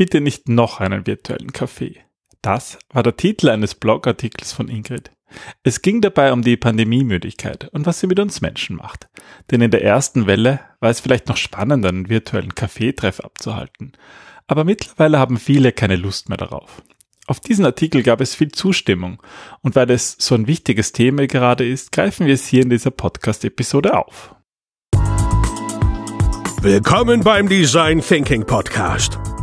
bitte nicht noch einen virtuellen Kaffee. Das war der Titel eines Blogartikels von Ingrid. Es ging dabei um die Pandemiemüdigkeit und was sie mit uns Menschen macht. Denn in der ersten Welle war es vielleicht noch spannender, einen virtuellen Kaffeetreff abzuhalten. Aber mittlerweile haben viele keine Lust mehr darauf. Auf diesen Artikel gab es viel Zustimmung und weil es so ein wichtiges Thema gerade ist, greifen wir es hier in dieser Podcast-Episode auf. Willkommen beim Design Thinking Podcast,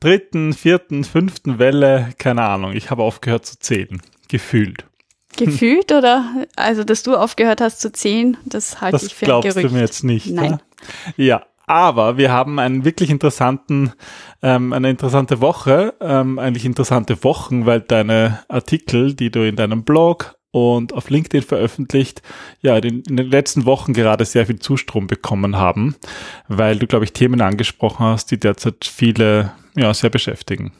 dritten, vierten, fünften Welle, keine Ahnung, ich habe aufgehört zu zählen. Gefühlt. Gefühlt oder? Also, dass du aufgehört hast zu zählen, das halte das ich für ein Gerücht. Das glaubst du mir jetzt nicht. Nein. Ne? Ja, aber wir haben einen wirklich interessanten, ähm, eine interessante Woche, ähm, eigentlich interessante Wochen, weil deine Artikel, die du in deinem Blog und auf LinkedIn veröffentlicht, ja, in den letzten Wochen gerade sehr viel Zustrom bekommen haben, weil du, glaube ich, Themen angesprochen hast, die derzeit viele, ja, sehr beschäftigen.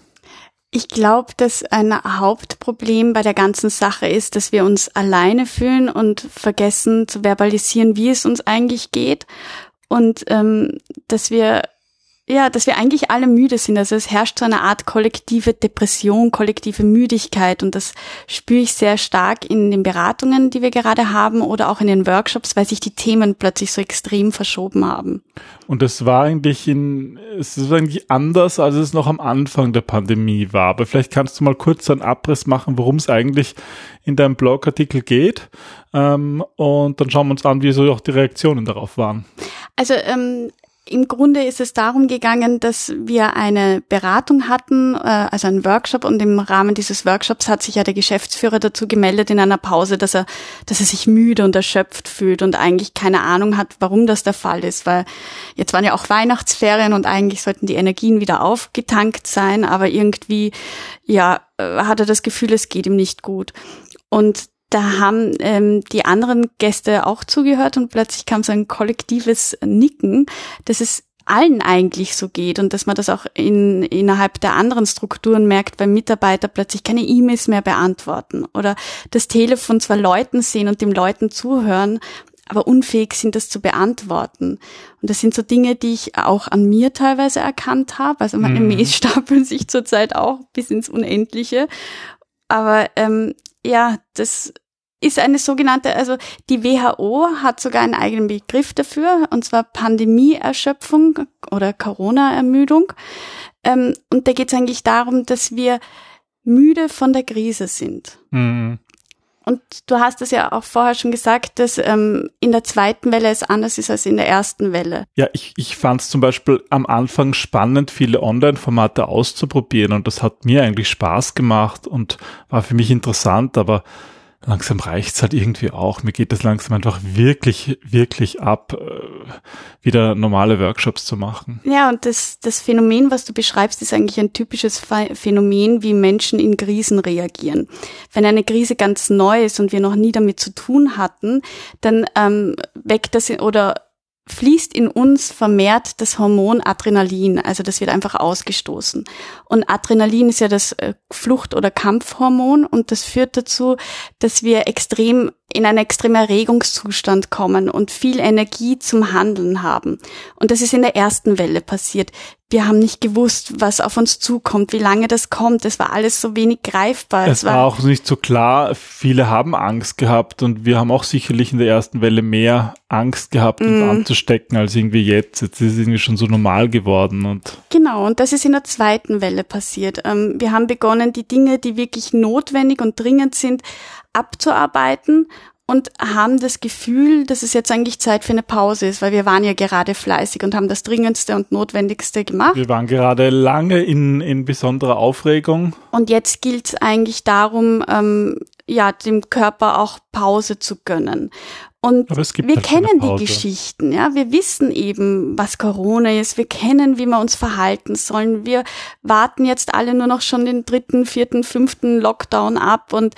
Ich glaube, dass ein Hauptproblem bei der ganzen Sache ist, dass wir uns alleine fühlen und vergessen zu verbalisieren, wie es uns eigentlich geht und ähm, dass wir ja, dass wir eigentlich alle müde sind. Also es herrscht so eine Art kollektive Depression, kollektive Müdigkeit und das spüre ich sehr stark in den Beratungen, die wir gerade haben oder auch in den Workshops, weil sich die Themen plötzlich so extrem verschoben haben. Und das war eigentlich in, es ist eigentlich anders, als es noch am Anfang der Pandemie war. Aber vielleicht kannst du mal kurz einen Abriss machen, worum es eigentlich in deinem Blogartikel geht. Ähm, und dann schauen wir uns an, wie so auch die Reaktionen darauf waren. Also ähm, im Grunde ist es darum gegangen, dass wir eine Beratung hatten, äh, also einen Workshop und im Rahmen dieses Workshops hat sich ja der Geschäftsführer dazu gemeldet in einer Pause, dass er, dass er sich müde und erschöpft fühlt und eigentlich keine Ahnung hat, warum das der Fall ist, weil jetzt waren ja auch Weihnachtsferien und eigentlich sollten die Energien wieder aufgetankt sein, aber irgendwie, ja, äh, hat er das Gefühl, es geht ihm nicht gut. Und da haben ähm, die anderen Gäste auch zugehört und plötzlich kam so ein kollektives Nicken, dass es allen eigentlich so geht und dass man das auch in, innerhalb der anderen Strukturen merkt, weil Mitarbeiter plötzlich keine E-Mails mehr beantworten oder das Telefon zwar Leuten sehen und dem Leuten zuhören, aber unfähig sind, das zu beantworten. Und das sind so Dinge, die ich auch an mir teilweise erkannt habe. Also meine mm. Mails stapeln sich zurzeit auch bis ins Unendliche. Aber ähm, ja, das ist eine sogenannte, also die WHO hat sogar einen eigenen Begriff dafür, und zwar Pandemieerschöpfung oder Corona-Ermüdung. Ähm, und da geht es eigentlich darum, dass wir müde von der Krise sind. Mhm. Und du hast es ja auch vorher schon gesagt, dass ähm, in der zweiten Welle es anders ist als in der ersten Welle. Ja, ich, ich fand es zum Beispiel am Anfang spannend, viele Online-Formate auszuprobieren und das hat mir eigentlich Spaß gemacht und war für mich interessant, aber langsam reicht's halt irgendwie auch. Mir geht es langsam einfach wirklich, wirklich ab, äh, wieder normale Workshops zu machen. Ja, und das, das Phänomen, was du beschreibst, ist eigentlich ein typisches Phänomen, wie Menschen in Krisen reagieren. Wenn eine Krise ganz neu ist und wir noch nie damit zu tun hatten, dann ähm, weckt das oder fließt in uns vermehrt das Hormon Adrenalin, also das wird einfach ausgestoßen. Und Adrenalin ist ja das äh, Flucht- oder Kampfhormon und das führt dazu, dass wir extrem in einen extremen Erregungszustand kommen und viel Energie zum Handeln haben. Und das ist in der ersten Welle passiert. Wir haben nicht gewusst, was auf uns zukommt, wie lange das kommt. Es war alles so wenig greifbar. Es, es war, war auch nicht so klar. Viele haben Angst gehabt und wir haben auch sicherlich in der ersten Welle mehr Angst gehabt, uns mm. anzustecken als irgendwie jetzt. Jetzt ist es irgendwie schon so normal geworden und. Genau. Und das ist in der zweiten Welle passiert. Ähm, wir haben begonnen, die Dinge, die wirklich notwendig und dringend sind, abzuarbeiten und haben das Gefühl, dass es jetzt eigentlich Zeit für eine Pause ist, weil wir waren ja gerade fleißig und haben das Dringendste und Notwendigste gemacht. Wir waren gerade lange in, in besonderer Aufregung. Und jetzt gilt es eigentlich darum, ähm, ja, dem Körper auch Pause zu gönnen. Und wir halt kennen die Geschichten, ja. Wir wissen eben, was Corona ist. Wir kennen, wie wir uns verhalten sollen. Wir warten jetzt alle nur noch schon den dritten, vierten, fünften Lockdown ab und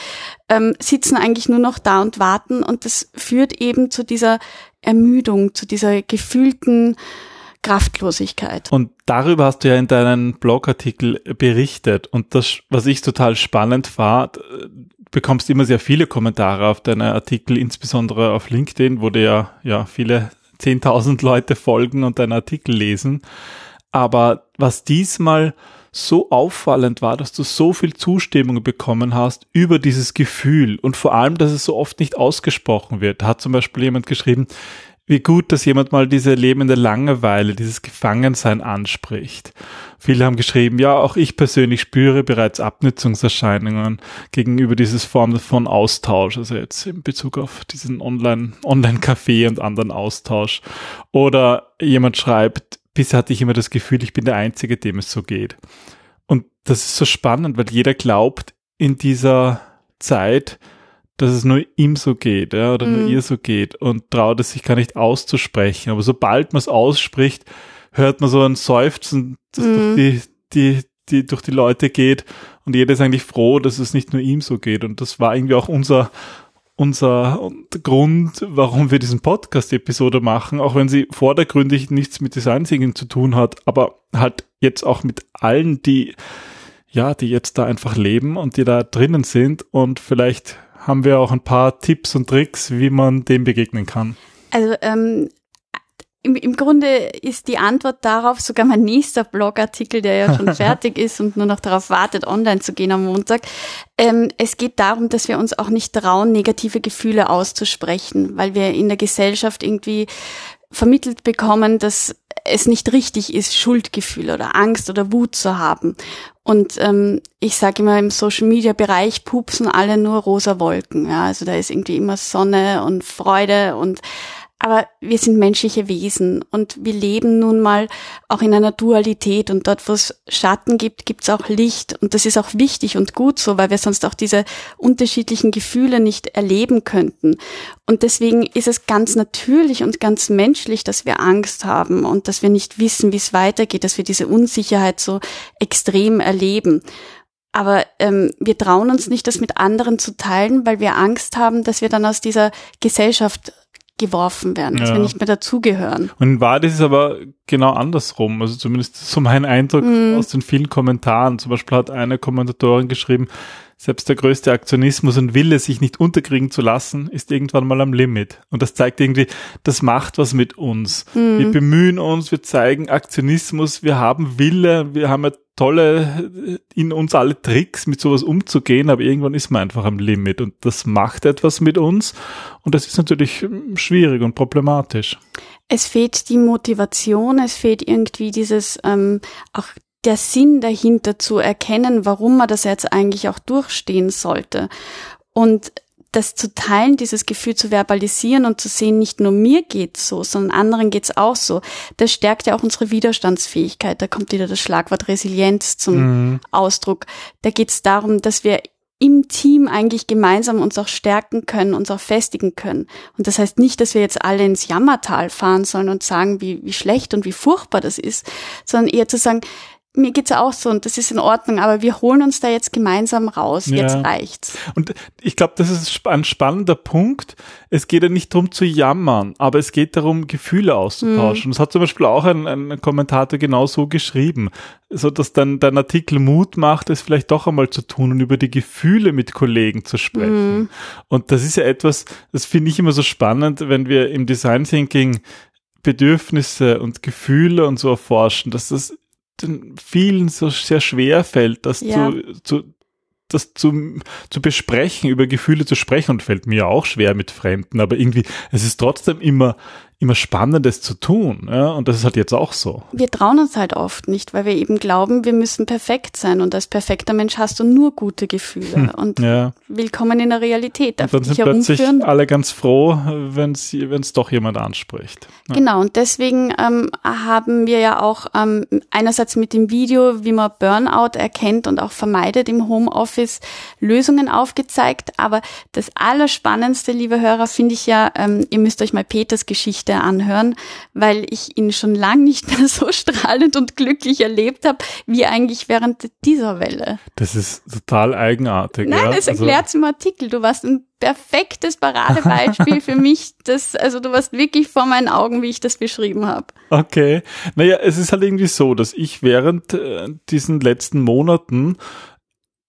ähm, sitzen eigentlich nur noch da und warten. Und das führt eben zu dieser Ermüdung, zu dieser gefühlten Kraftlosigkeit. Und darüber hast du ja in deinem Blogartikel berichtet. Und das, was ich total spannend war, bekommst immer sehr viele Kommentare auf deine Artikel, insbesondere auf LinkedIn, wo dir ja, ja viele 10.000 Leute folgen und deine Artikel lesen. Aber was diesmal so auffallend war, dass du so viel Zustimmung bekommen hast über dieses Gefühl und vor allem, dass es so oft nicht ausgesprochen wird. Da hat zum Beispiel jemand geschrieben, wie gut, dass jemand mal diese lebende Langeweile, dieses Gefangensein anspricht. Viele haben geschrieben, ja, auch ich persönlich spüre bereits Abnützungserscheinungen gegenüber dieses Form von Austausch, also jetzt in Bezug auf diesen Online, Online-Café und anderen Austausch. Oder jemand schreibt, bisher hatte ich immer das Gefühl, ich bin der Einzige, dem es so geht. Und das ist so spannend, weil jeder glaubt in dieser Zeit, dass es nur ihm so geht, ja, oder mhm. nur ihr so geht und traut es sich gar nicht auszusprechen. Aber sobald man es ausspricht, hört man so ein Seufzen, das mhm. durch die, die, die durch die Leute geht und jeder ist eigentlich froh, dass es nicht nur ihm so geht. Und das war irgendwie auch unser, unser Grund, warum wir diesen Podcast-Episode machen, auch wenn sie vordergründig nichts mit Design Thinking zu tun hat, aber halt jetzt auch mit allen, die, ja, die jetzt da einfach leben und die da drinnen sind und vielleicht haben wir auch ein paar Tipps und Tricks, wie man dem begegnen kann. Also ähm, im, im Grunde ist die Antwort darauf sogar mein nächster Blogartikel, der ja schon fertig ist und nur noch darauf wartet, online zu gehen am Montag. Ähm, es geht darum, dass wir uns auch nicht trauen, negative Gefühle auszusprechen, weil wir in der Gesellschaft irgendwie vermittelt bekommen, dass es nicht richtig ist, Schuldgefühle oder Angst oder Wut zu haben. Und ähm, ich sage immer, im Social-Media-Bereich pupsen alle nur rosa Wolken. Ja? Also da ist irgendwie immer Sonne und Freude und aber wir sind menschliche Wesen und wir leben nun mal auch in einer Dualität und dort, wo es Schatten gibt, gibt es auch Licht und das ist auch wichtig und gut so, weil wir sonst auch diese unterschiedlichen Gefühle nicht erleben könnten. Und deswegen ist es ganz natürlich und ganz menschlich, dass wir Angst haben und dass wir nicht wissen, wie es weitergeht, dass wir diese Unsicherheit so extrem erleben. Aber ähm, wir trauen uns nicht, das mit anderen zu teilen, weil wir Angst haben, dass wir dann aus dieser Gesellschaft geworfen werden, dass ja. wir nicht mehr dazugehören. Und in Wahrheit ist es aber genau andersrum. Also zumindest so mein Eindruck mm. aus den vielen Kommentaren. Zum Beispiel hat eine Kommentatorin geschrieben, selbst der größte Aktionismus und Wille, sich nicht unterkriegen zu lassen, ist irgendwann mal am Limit. Und das zeigt irgendwie, das macht was mit uns. Mm. Wir bemühen uns, wir zeigen Aktionismus, wir haben Wille, wir haben ja tolle, in uns alle Tricks, mit sowas umzugehen, aber irgendwann ist man einfach am Limit und das macht etwas mit uns und das ist natürlich hm, schwierig und problematisch. Es fehlt die Motivation, es fehlt irgendwie dieses, ähm, auch der Sinn dahinter zu erkennen, warum man das jetzt eigentlich auch durchstehen sollte. Und das zu teilen, dieses Gefühl zu verbalisieren und zu sehen, nicht nur mir geht's so, sondern anderen geht's auch so, das stärkt ja auch unsere Widerstandsfähigkeit. Da kommt wieder das Schlagwort Resilienz zum mhm. Ausdruck. Da geht's darum, dass wir im Team eigentlich gemeinsam uns auch stärken können, uns auch festigen können. Und das heißt nicht, dass wir jetzt alle ins Jammertal fahren sollen und sagen, wie, wie schlecht und wie furchtbar das ist, sondern eher zu sagen, mir geht's auch so und das ist in Ordnung, aber wir holen uns da jetzt gemeinsam raus. Ja. Jetzt reicht's. Und ich glaube, das ist ein spannender Punkt. Es geht ja nicht darum zu jammern, aber es geht darum, Gefühle auszutauschen. Mhm. Das hat zum Beispiel auch ein, ein Kommentator genau so geschrieben, so dass dann dein Artikel Mut macht, es vielleicht doch einmal zu tun und über die Gefühle mit Kollegen zu sprechen. Mhm. Und das ist ja etwas, das finde ich immer so spannend, wenn wir im Design Thinking Bedürfnisse und Gefühle und so erforschen, dass das den vielen so sehr schwer fällt, das ja. zu, zu, das zu, zu besprechen, über Gefühle zu sprechen und fällt mir auch schwer mit Fremden, aber irgendwie, es ist trotzdem immer immer Spannendes zu tun. Ja? Und das ist halt jetzt auch so. Wir trauen uns halt oft nicht, weil wir eben glauben, wir müssen perfekt sein. Und als perfekter Mensch hast du nur gute Gefühle. Hm, und ja. willkommen in der Realität. Darf und dann sind plötzlich alle ganz froh, wenn es doch jemand anspricht. Ja. Genau, und deswegen ähm, haben wir ja auch ähm, einerseits mit dem Video, wie man Burnout erkennt und auch vermeidet im Homeoffice, Lösungen aufgezeigt. Aber das Allerspannendste, liebe Hörer, finde ich ja, ähm, ihr müsst euch mal Peters Geschichte anhören, weil ich ihn schon lang nicht mehr so strahlend und glücklich erlebt habe, wie eigentlich während dieser Welle. Das ist total eigenartig. Nein, ja? das erklärt also, im Artikel. Du warst ein perfektes Paradebeispiel für mich. Das, also du warst wirklich vor meinen Augen, wie ich das beschrieben habe. Okay. Naja, es ist halt irgendwie so, dass ich während äh, diesen letzten Monaten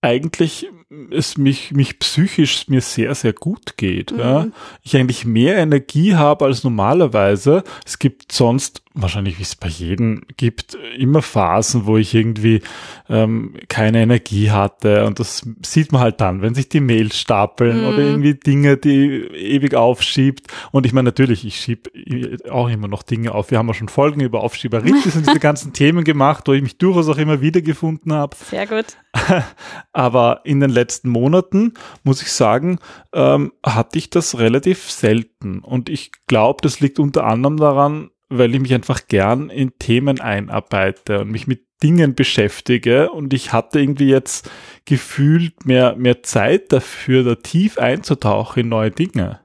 eigentlich es mich, mich psychisch mir sehr, sehr gut geht. Mhm. Ja. Ich eigentlich mehr Energie habe als normalerweise. Es gibt sonst, wahrscheinlich wie es bei jedem gibt, immer Phasen, wo ich irgendwie ähm, keine Energie hatte. Und das sieht man halt dann, wenn sich die Mails stapeln mhm. oder irgendwie Dinge, die ewig aufschiebt. Und ich meine, natürlich, ich schiebe auch immer noch Dinge auf. Wir haben ja schon Folgen über Aufschieberitis und diese ganzen Themen gemacht, wo ich mich durchaus auch immer wiedergefunden habe. Sehr gut. Aber in den letzten Monaten, muss ich sagen, ähm, hatte ich das relativ selten. Und ich glaube, das liegt unter anderem daran, weil ich mich einfach gern in Themen einarbeite und mich mit Dingen beschäftige und ich hatte irgendwie jetzt gefühlt mehr, mehr Zeit dafür, da tief einzutauchen in neue Dinge.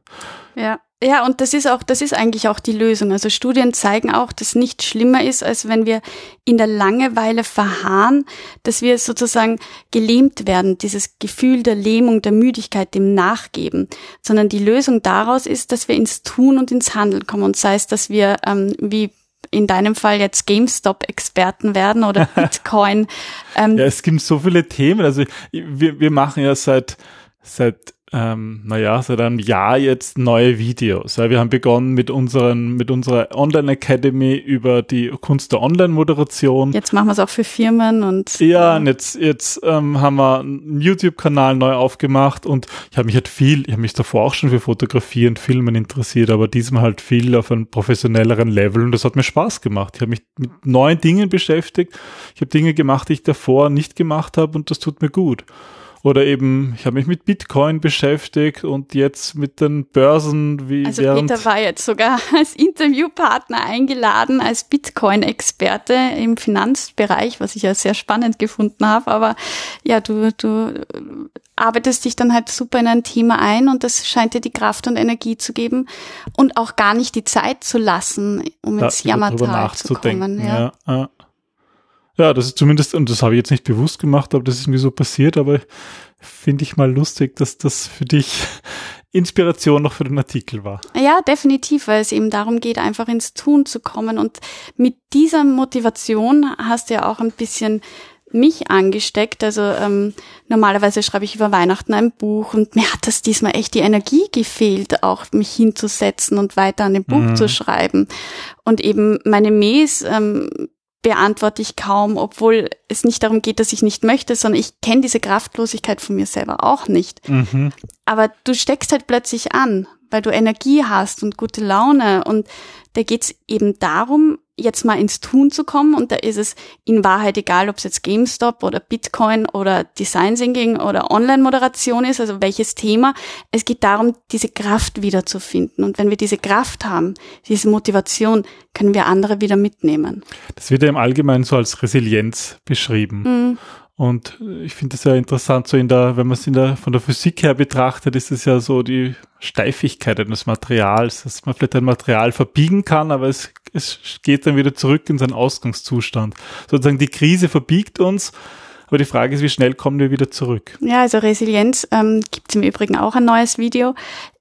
Ja. Ja, und das ist auch, das ist eigentlich auch die Lösung. Also Studien zeigen auch, dass nichts schlimmer ist, als wenn wir in der Langeweile verharren, dass wir sozusagen gelähmt werden, dieses Gefühl der Lähmung, der Müdigkeit, dem Nachgeben. Sondern die Lösung daraus ist, dass wir ins Tun und ins Handeln kommen. Und sei es, dass wir, ähm, wie in deinem Fall jetzt GameStop-Experten werden oder Bitcoin. Ähm, ja, es gibt so viele Themen. Also wir, wir machen ja seit, seit ähm, naja, seit einem Jahr jetzt neue Videos. Ja, wir haben begonnen mit unseren, mit unserer Online Academy über die Kunst der Online-Moderation. Jetzt machen wir es auch für Firmen und. Ja, und jetzt, jetzt ähm, haben wir einen YouTube-Kanal neu aufgemacht und ich habe mich halt viel, ich habe mich davor auch schon für Fotografie und Filmen interessiert, aber diesmal halt viel auf einem professionelleren Level und das hat mir Spaß gemacht. Ich habe mich mit neuen Dingen beschäftigt. Ich habe Dinge gemacht, die ich davor nicht gemacht habe und das tut mir gut. Oder eben, ich habe mich mit Bitcoin beschäftigt und jetzt mit den Börsen wie Also Peter war jetzt sogar als Interviewpartner eingeladen, als Bitcoin-Experte im Finanzbereich, was ich ja sehr spannend gefunden habe. Aber ja, du, du arbeitest dich dann halt super in ein Thema ein und das scheint dir die Kraft und Energie zu geben und auch gar nicht die Zeit zu lassen, um ins Jammertal zu kommen. Ja. ja. Ja, das ist zumindest, und das habe ich jetzt nicht bewusst gemacht, aber das ist mir so passiert, aber finde ich mal lustig, dass das für dich Inspiration noch für den Artikel war. Ja, definitiv, weil es eben darum geht, einfach ins Tun zu kommen. Und mit dieser Motivation hast du ja auch ein bisschen mich angesteckt. Also ähm, normalerweise schreibe ich über Weihnachten ein Buch und mir hat das diesmal echt die Energie gefehlt, auch mich hinzusetzen und weiter an dem Buch mhm. zu schreiben. Und eben meine Mails ähm, beantworte ich kaum, obwohl es nicht darum geht, dass ich nicht möchte, sondern ich kenne diese Kraftlosigkeit von mir selber auch nicht. Mhm. Aber du steckst halt plötzlich an, weil du Energie hast und gute Laune und da geht's eben darum, jetzt mal ins Tun zu kommen und da ist es in Wahrheit egal, ob es jetzt GameStop oder Bitcoin oder Design Thinking oder Online-Moderation ist, also welches Thema. Es geht darum, diese Kraft wiederzufinden. Und wenn wir diese Kraft haben, diese Motivation, können wir andere wieder mitnehmen. Das wird ja im Allgemeinen so als Resilienz beschrieben. Mhm. Und ich finde es ja interessant, so in der, wenn man es in der, von der Physik her betrachtet, ist es ja so die Steifigkeit eines Materials, dass man vielleicht ein Material verbiegen kann, aber es, es geht dann wieder zurück in seinen Ausgangszustand. Sozusagen die Krise verbiegt uns, aber die Frage ist, wie schnell kommen wir wieder zurück? Ja, also Resilienz ähm, gibt es im Übrigen auch ein neues Video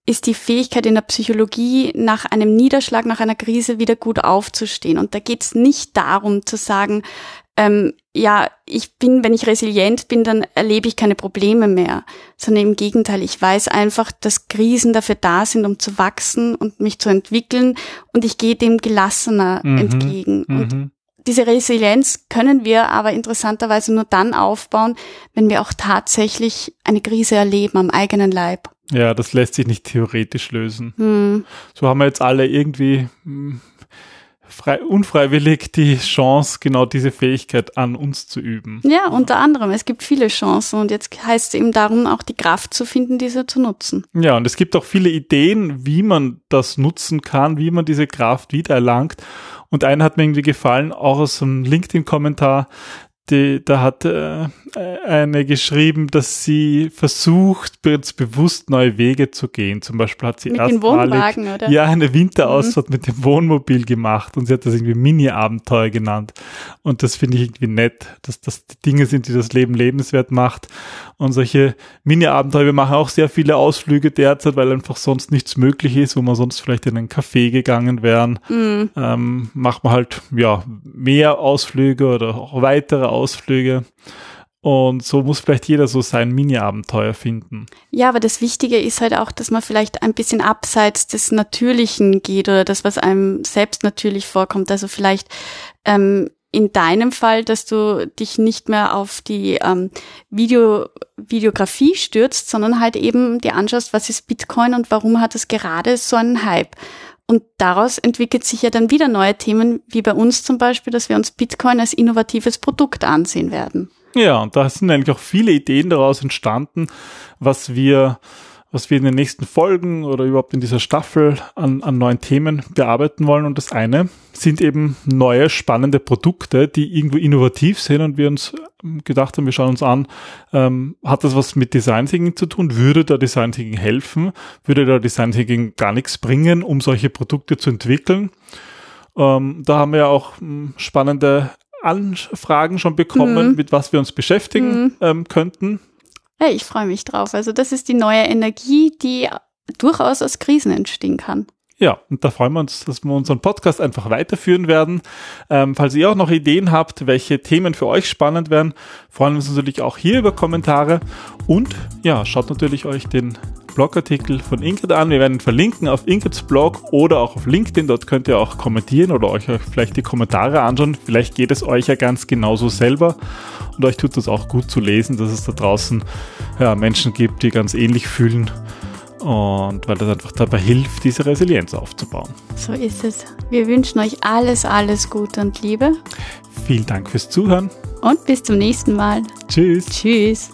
ist die Fähigkeit in der Psychologie, nach einem Niederschlag, nach einer Krise wieder gut aufzustehen. Und da geht es nicht darum zu sagen, ähm, ja, ich bin, wenn ich resilient bin, dann erlebe ich keine Probleme mehr, sondern im Gegenteil, ich weiß einfach, dass Krisen dafür da sind, um zu wachsen und mich zu entwickeln und ich gehe dem gelassener mhm. entgegen. Mhm. Und diese Resilienz können wir aber interessanterweise nur dann aufbauen, wenn wir auch tatsächlich eine Krise erleben am eigenen Leib. Ja, das lässt sich nicht theoretisch lösen. Hm. So haben wir jetzt alle irgendwie hm, frei, unfreiwillig die Chance, genau diese Fähigkeit an uns zu üben. Ja, unter anderem. Es gibt viele Chancen und jetzt heißt es eben darum, auch die Kraft zu finden, diese zu nutzen. Ja, und es gibt auch viele Ideen, wie man das nutzen kann, wie man diese Kraft wiedererlangt. Und einer hat mir irgendwie gefallen, auch aus einem LinkedIn-Kommentar, die, da hat äh, eine geschrieben, dass sie versucht, ganz bewusst neue Wege zu gehen. Zum Beispiel hat sie Mit erst den Wohnwagen, oder? ja eine Winterausfahrt mit dem Wohnmobil gemacht und sie hat das irgendwie Mini-Abenteuer genannt. Und das finde ich irgendwie nett, dass das die Dinge sind, die das Leben lebenswert macht. Und solche Mini-Abenteuer, wir machen auch sehr viele Ausflüge derzeit, weil einfach sonst nichts möglich ist, wo man sonst vielleicht in einen Café gegangen wären. Mhm. Ähm, macht man halt ja mehr Ausflüge oder auch weitere Ausflüge. Und so muss vielleicht jeder so sein Mini-Abenteuer finden. Ja, aber das Wichtige ist halt auch, dass man vielleicht ein bisschen abseits des Natürlichen geht oder das, was einem selbst natürlich vorkommt. Also vielleicht ähm, in deinem Fall, dass du dich nicht mehr auf die ähm, Video, Videografie stürzt, sondern halt eben dir anschaust, was ist Bitcoin und warum hat es gerade so einen Hype. Und daraus entwickelt sich ja dann wieder neue Themen, wie bei uns zum Beispiel, dass wir uns Bitcoin als innovatives Produkt ansehen werden. Ja, und da sind eigentlich auch viele Ideen daraus entstanden, was wir, was wir in den nächsten Folgen oder überhaupt in dieser Staffel an, an neuen Themen bearbeiten wollen. Und das eine sind eben neue spannende Produkte, die irgendwo innovativ sind und wir uns gedacht haben, wir schauen uns an, ähm, hat das was mit Design Thinking zu tun? Würde da Design Thinking helfen? Würde da Design Thinking gar nichts bringen, um solche Produkte zu entwickeln? Ähm, da haben wir ja auch mh, spannende Anfragen schon bekommen, Mhm. mit was wir uns beschäftigen Mhm. ähm, könnten. Ja, ich freue mich drauf. Also das ist die neue Energie, die durchaus aus Krisen entstehen kann. Ja, und da freuen wir uns, dass wir unseren Podcast einfach weiterführen werden. Ähm, falls ihr auch noch Ideen habt, welche Themen für euch spannend wären, freuen wir uns natürlich auch hier über Kommentare. Und ja, schaut natürlich euch den Blogartikel von Ingrid an. Wir werden verlinken auf Ingrids Blog oder auch auf LinkedIn. Dort könnt ihr auch kommentieren oder euch vielleicht die Kommentare anschauen. Vielleicht geht es euch ja ganz genauso selber. Und euch tut es auch gut zu lesen, dass es da draußen ja, Menschen gibt, die ganz ähnlich fühlen. Und weil das einfach dabei hilft, diese Resilienz aufzubauen. So ist es. Wir wünschen euch alles, alles Gute und Liebe Vielen Dank fürs Zuhören. und bis zum nächsten Mal. Tschüss. Tschüss.